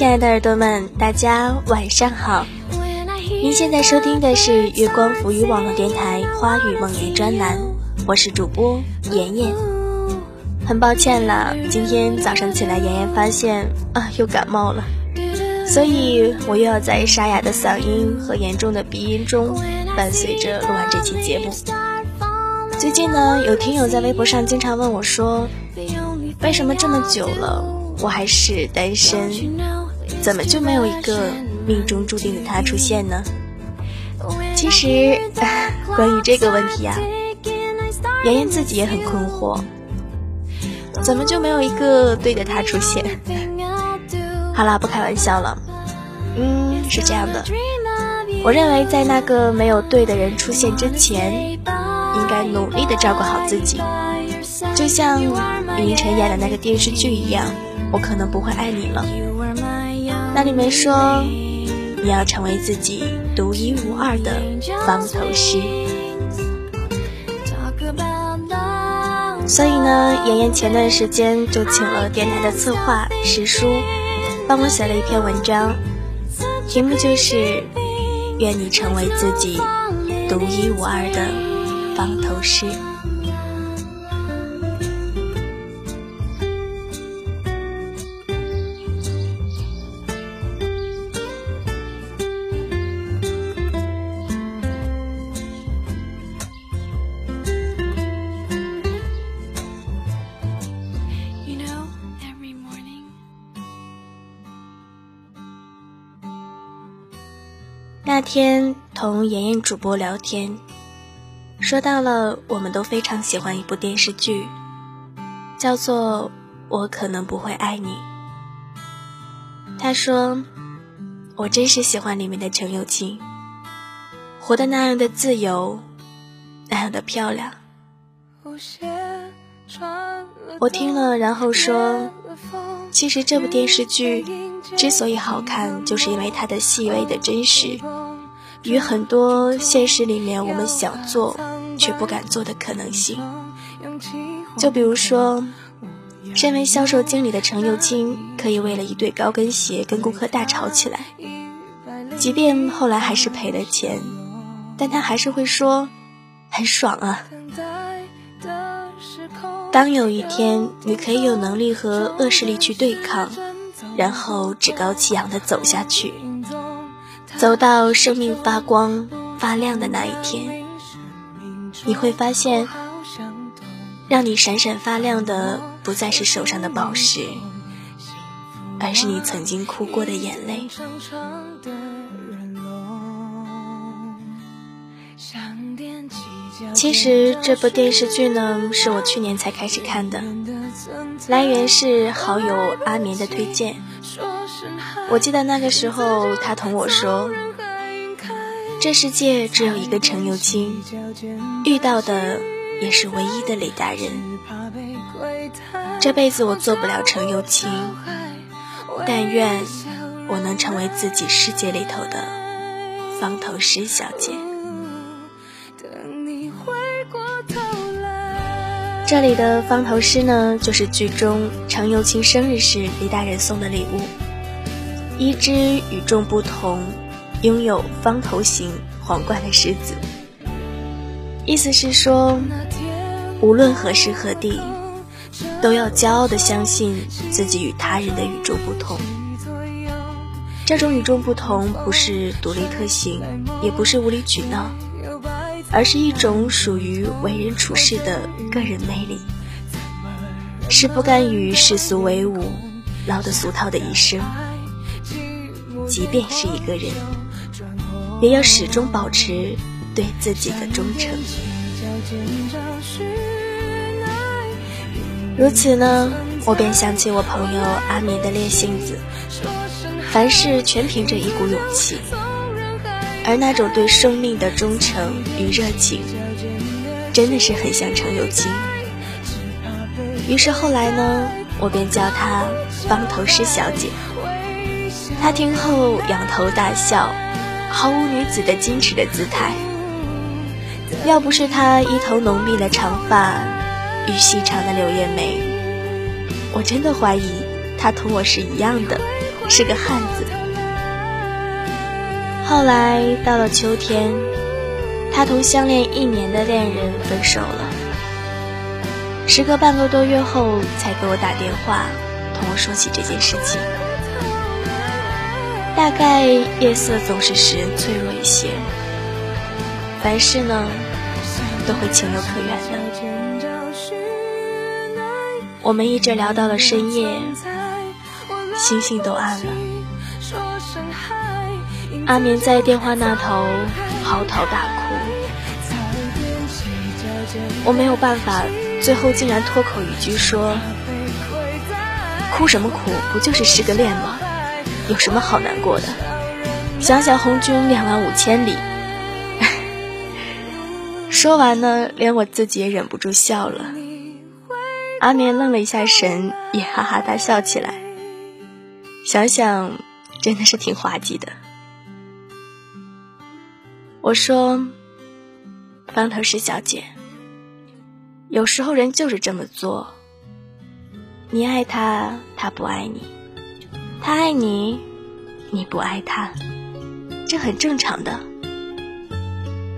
亲爱的耳朵们，大家晚上好。您现在收听的是月光浮语网络电台《花语梦言》专栏，我是主播妍妍。很抱歉了，今天早上起来，妍妍发现啊，又感冒了，所以我又要在沙哑的嗓音和严重的鼻音中，伴随着录完这期节目。最近呢，有听友在微博上经常问我说，为什么这么久了，我还是单身，怎么就没有一个命中注定的他出现呢？其实，关于这个问题啊，妍妍自己也很困惑。怎么就没有一个对的他出现？好啦，不开玩笑了。嗯，是这样的，我认为在那个没有对的人出现之前，应该努力的照顾好自己，就像李依晨演的那个电视剧一样，我可能不会爱你了。那里面说，你要成为自己独一无二的方头诗。所以呢，妍妍前段时间就请了电台的策划石叔，帮我写了一篇文章，题目就是“愿你成为自己独一无二的方头诗”。天同妍妍主播聊天，说到了我们都非常喜欢一部电视剧，叫做《我可能不会爱你》。他说：“我真是喜欢里面的程又青，活得那样的自由，那样的漂亮。”我听了，然后说：“其实这部电视剧之所以好看，就是因为它的细微的真实。”与很多现实里面我们想做却不敢做的可能性，就比如说，身为销售经理的程又青可以为了一对高跟鞋跟顾客大吵起来，即便后来还是赔了钱，但他还是会说很爽啊。当有一天你可以有能力和恶势力去对抗，然后趾高气扬的走下去。走到生命发光发亮的那一天，你会发现，让你闪闪发亮的不再是手上的宝石，而是你曾经哭过的眼泪。其实这部电视剧呢，是我去年才开始看的，来源是好友阿眠的推荐。我记得那个时候，他同我说：“这世界只有一个程又青，遇到的也是唯一的李大人。这辈子我做不了程又青，但愿我能成为自己世界里头的方头诗小姐。”这里的方头诗呢，就是剧中程又青生日时李大人送的礼物。一只与众不同、拥有方头形皇冠的狮子，意思是说，无论何时何地，都要骄傲的相信自己与他人的与众不同。这种与众不同，不是独立特行，也不是无理取闹，而是一种属于为人处事的个人魅力，是不甘与世俗为伍、老得俗套的一生。即便是一个人，也要始终保持对自己的忠诚。如此呢，我便想起我朋友阿眠的烈性子，凡事全凭着一股勇气，而那种对生命的忠诚与热情，真的是很像程又青。于是后来呢，我便叫她方头诗小姐。他听后仰头大笑，毫无女子的矜持的姿态。要不是他一头浓密的长发与细长的柳叶眉，我真的怀疑他同我是一样的，是个汉子。后来到了秋天，他同相恋一年的恋人分手了。时隔半个多月后，才给我打电话，同我说起这件事情。大概夜色总是使人脆弱一些，凡事呢都会情有可原的。我们一直聊到了深夜，星星都暗了。阿眠在电话那头嚎啕大哭，我没有办法，最后竟然脱口一句说：“哭什么哭？不就是失个恋吗？有什么好难过的？想想红军两万五千里。”说完呢，连我自己也忍不住笑了。阿眠愣了一下神，也哈哈大笑起来。想想，真的是挺滑稽的。我说：“方头石小姐，有时候人就是这么做。你爱他，他不爱你；他爱你，你不爱他，这很正常的。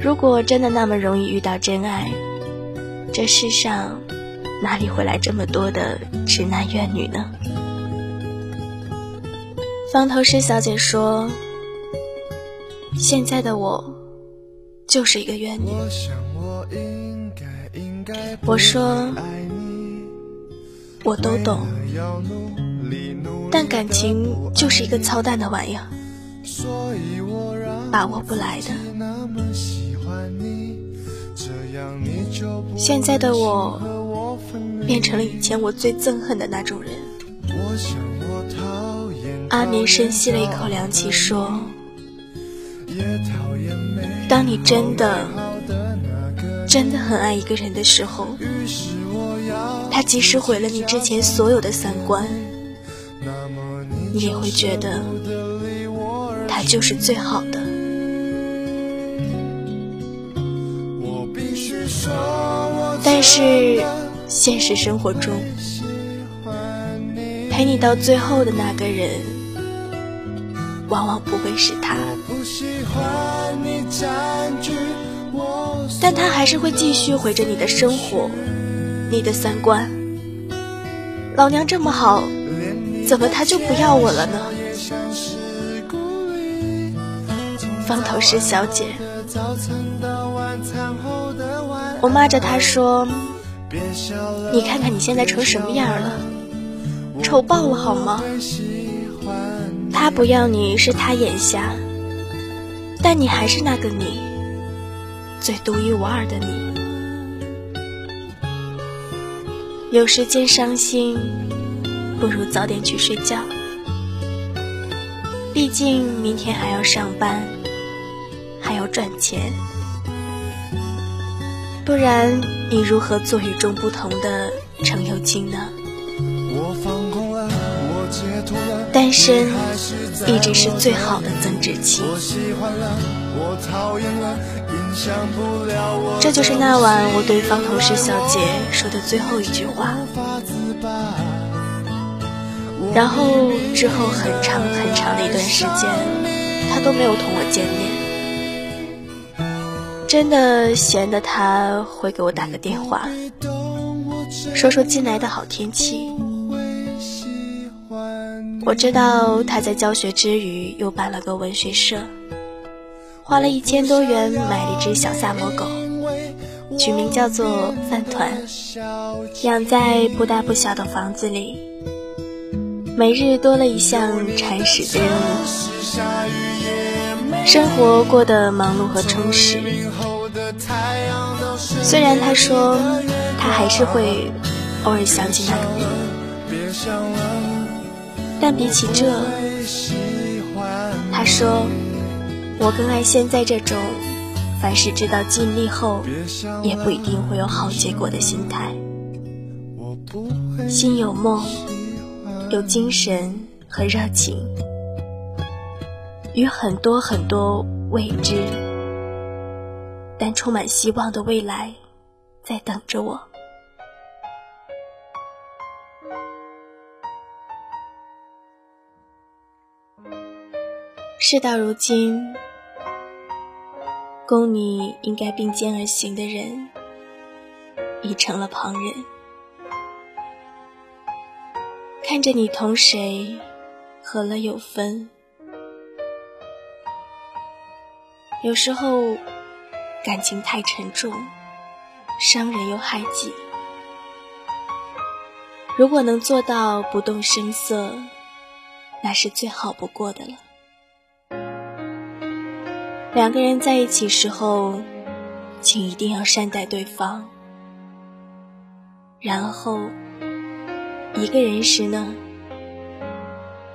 如果真的那么容易遇到真爱，这世上哪里会来这么多的直男怨女呢？”方头师小姐说：“现在的我。”就是一个怨女。我说，我都懂，但感情就是一个操蛋的玩意儿，把握不来的。现在的我变成了以前我最憎恨的那种人。阿眠深吸了一口凉气，说。当你真的真的很爱一个人的时候，他即使毁了你之前所有的三观，你也会觉得他就是最好的。但是现实生活中，陪你到最后的那个人，往往不会是他。但他还是会继续毁着你的生活，你的三观。老娘这么好，怎么他就不要我了呢？方头师小姐，我骂着他说：“你看看你现在成什么样了，丑爆了好吗？他不要你是他眼瞎。”但你还是那个你，最独一无二的你。有时间伤心，不如早点去睡觉。毕竟明天还要上班，还要赚钱，不然你如何做与众不同的程又青呢？单身一直是最好的增值期。这就是那晚我对方头师小姐说的最后一句话。然后之后很长很长的一段时间，他都没有同我见面。真的闲的他会给我打个电话，说说近来的好天气。我知道他在教学之余又办了个文学社，花了一千多元买了一只小萨摩狗，取名叫做饭团，养在不大不小的房子里，每日多了一项铲屎的任务，生活过得忙碌和充实。虽然他说他还是会偶尔想起那个你。但比起这，他说，我更爱现在这种凡事知道尽力后，也不一定会有好结果的心态。心有梦，有精神和热情，与很多很多未知但充满希望的未来，在等着我。事到如今，供你应该并肩而行的人，已成了旁人。看着你同谁合了有分，有时候感情太沉重，伤人又害己。如果能做到不动声色，那是最好不过的了。两个人在一起时候，请一定要善待对方。然后，一个人时呢，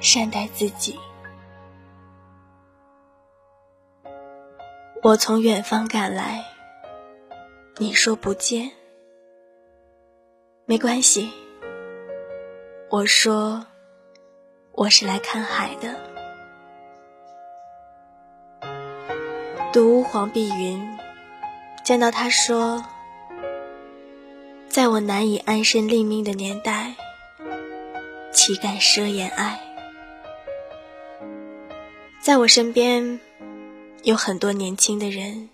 善待自己。我从远方赶来，你说不见，没关系。我说，我是来看海的。读黄碧云，见到他说：“在我难以安身立命的年代，岂敢奢言爱？在我身边，有很多年轻的人，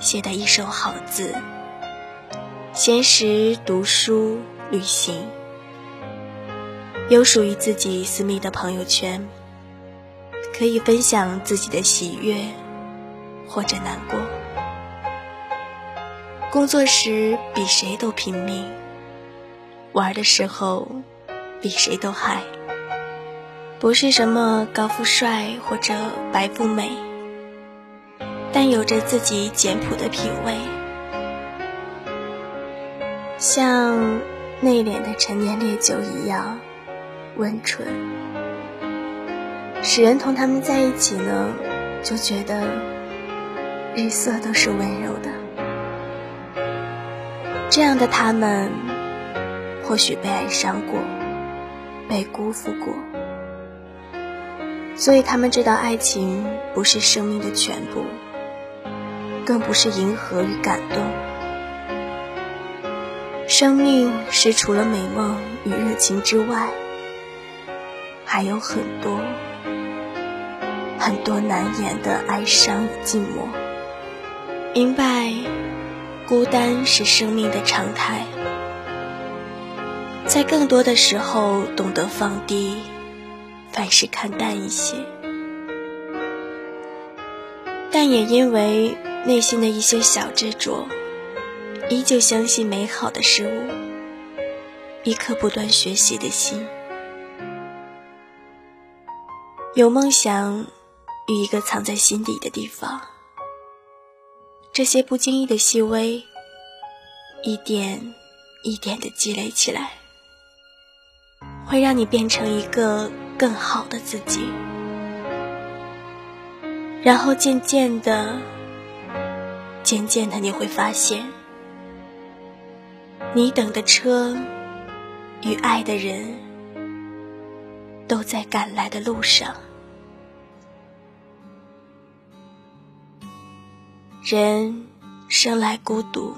写的一手好字。闲时读书、旅行，有属于自己私密的朋友圈，可以分享自己的喜悦。”或者难过，工作时比谁都拼命，玩的时候比谁都嗨。不是什么高富帅或者白富美，但有着自己简朴的品味，像内敛的陈年烈酒一样温醇，使人同他们在一起呢，就觉得。日色都是温柔的，这样的他们，或许被爱伤过，被辜负过，所以他们知道爱情不是生命的全部，更不是迎合与感动。生命是除了美梦与热情之外，还有很多很多难言的哀伤与寂寞。明白，孤单是生命的常态。在更多的时候，懂得放低，凡事看淡一些。但也因为内心的一些小执着，依旧相信美好的事物，一颗不断学习的心，有梦想与一个藏在心底的地方。这些不经意的细微，一点一点的积累起来，会让你变成一个更好的自己。然后渐渐的，渐渐的，你会发现，你等的车与爱的人，都在赶来的路上。人生来孤独，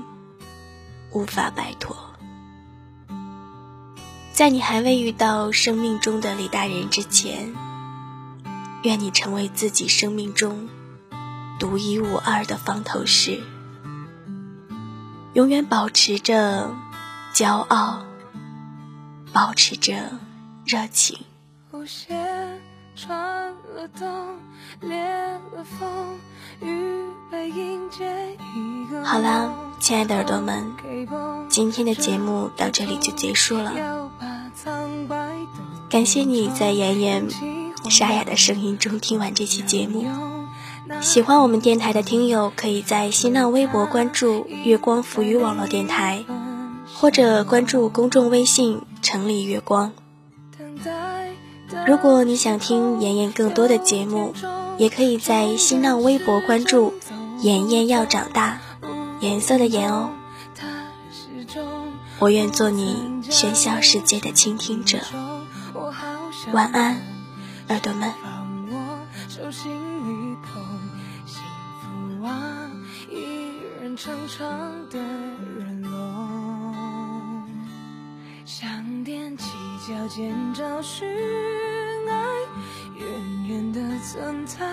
无法摆脱。在你还未遇到生命中的李大人之前，愿你成为自己生命中独一无二的方头士，永远保持着骄傲，保持着热情。好了，亲爱的耳朵们，今天的节目到这里就结束了。感谢你在妍妍沙哑的声音中听完这期节目。喜欢我们电台的听友，可以在新浪微博关注“月光浮语网络电台”，或者关注公众微信“城里月光”。如果你想听妍妍更多的节目，也可以在新浪微博关注“妍妍要长大”，颜色的颜哦。我愿做你喧嚣世界的倾听者。晚安，耳朵们。脚尖找寻爱，远远的存在，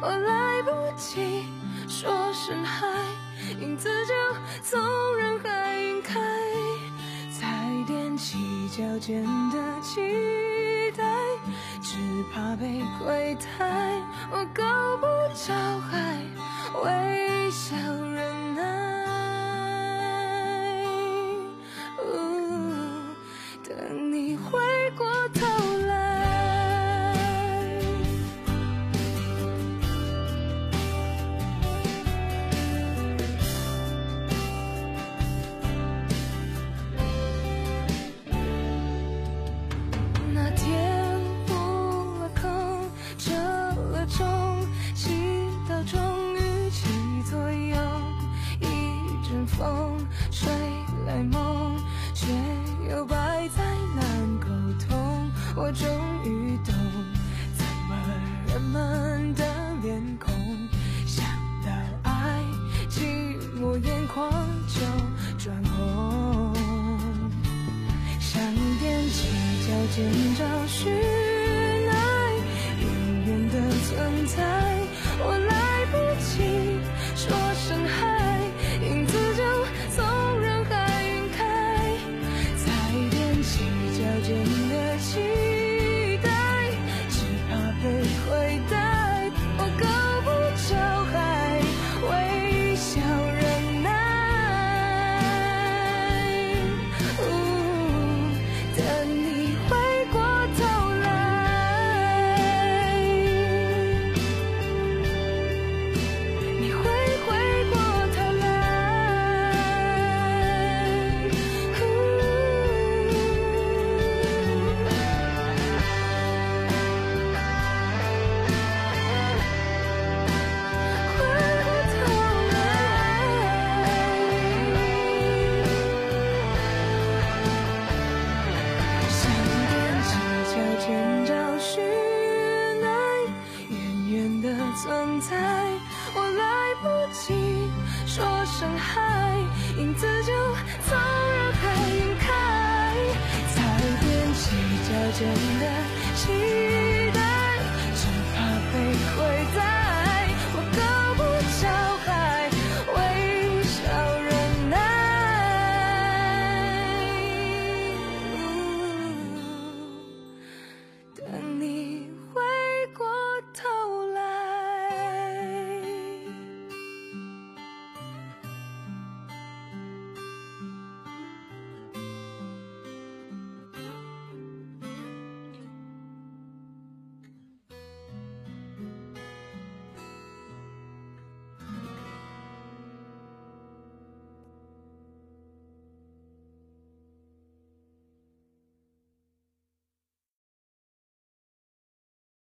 我来不及说声嗨，影子就从人海晕开，才踮起脚尖的期待，只怕被亏待，我够不着海，微笑忍耐。今朝是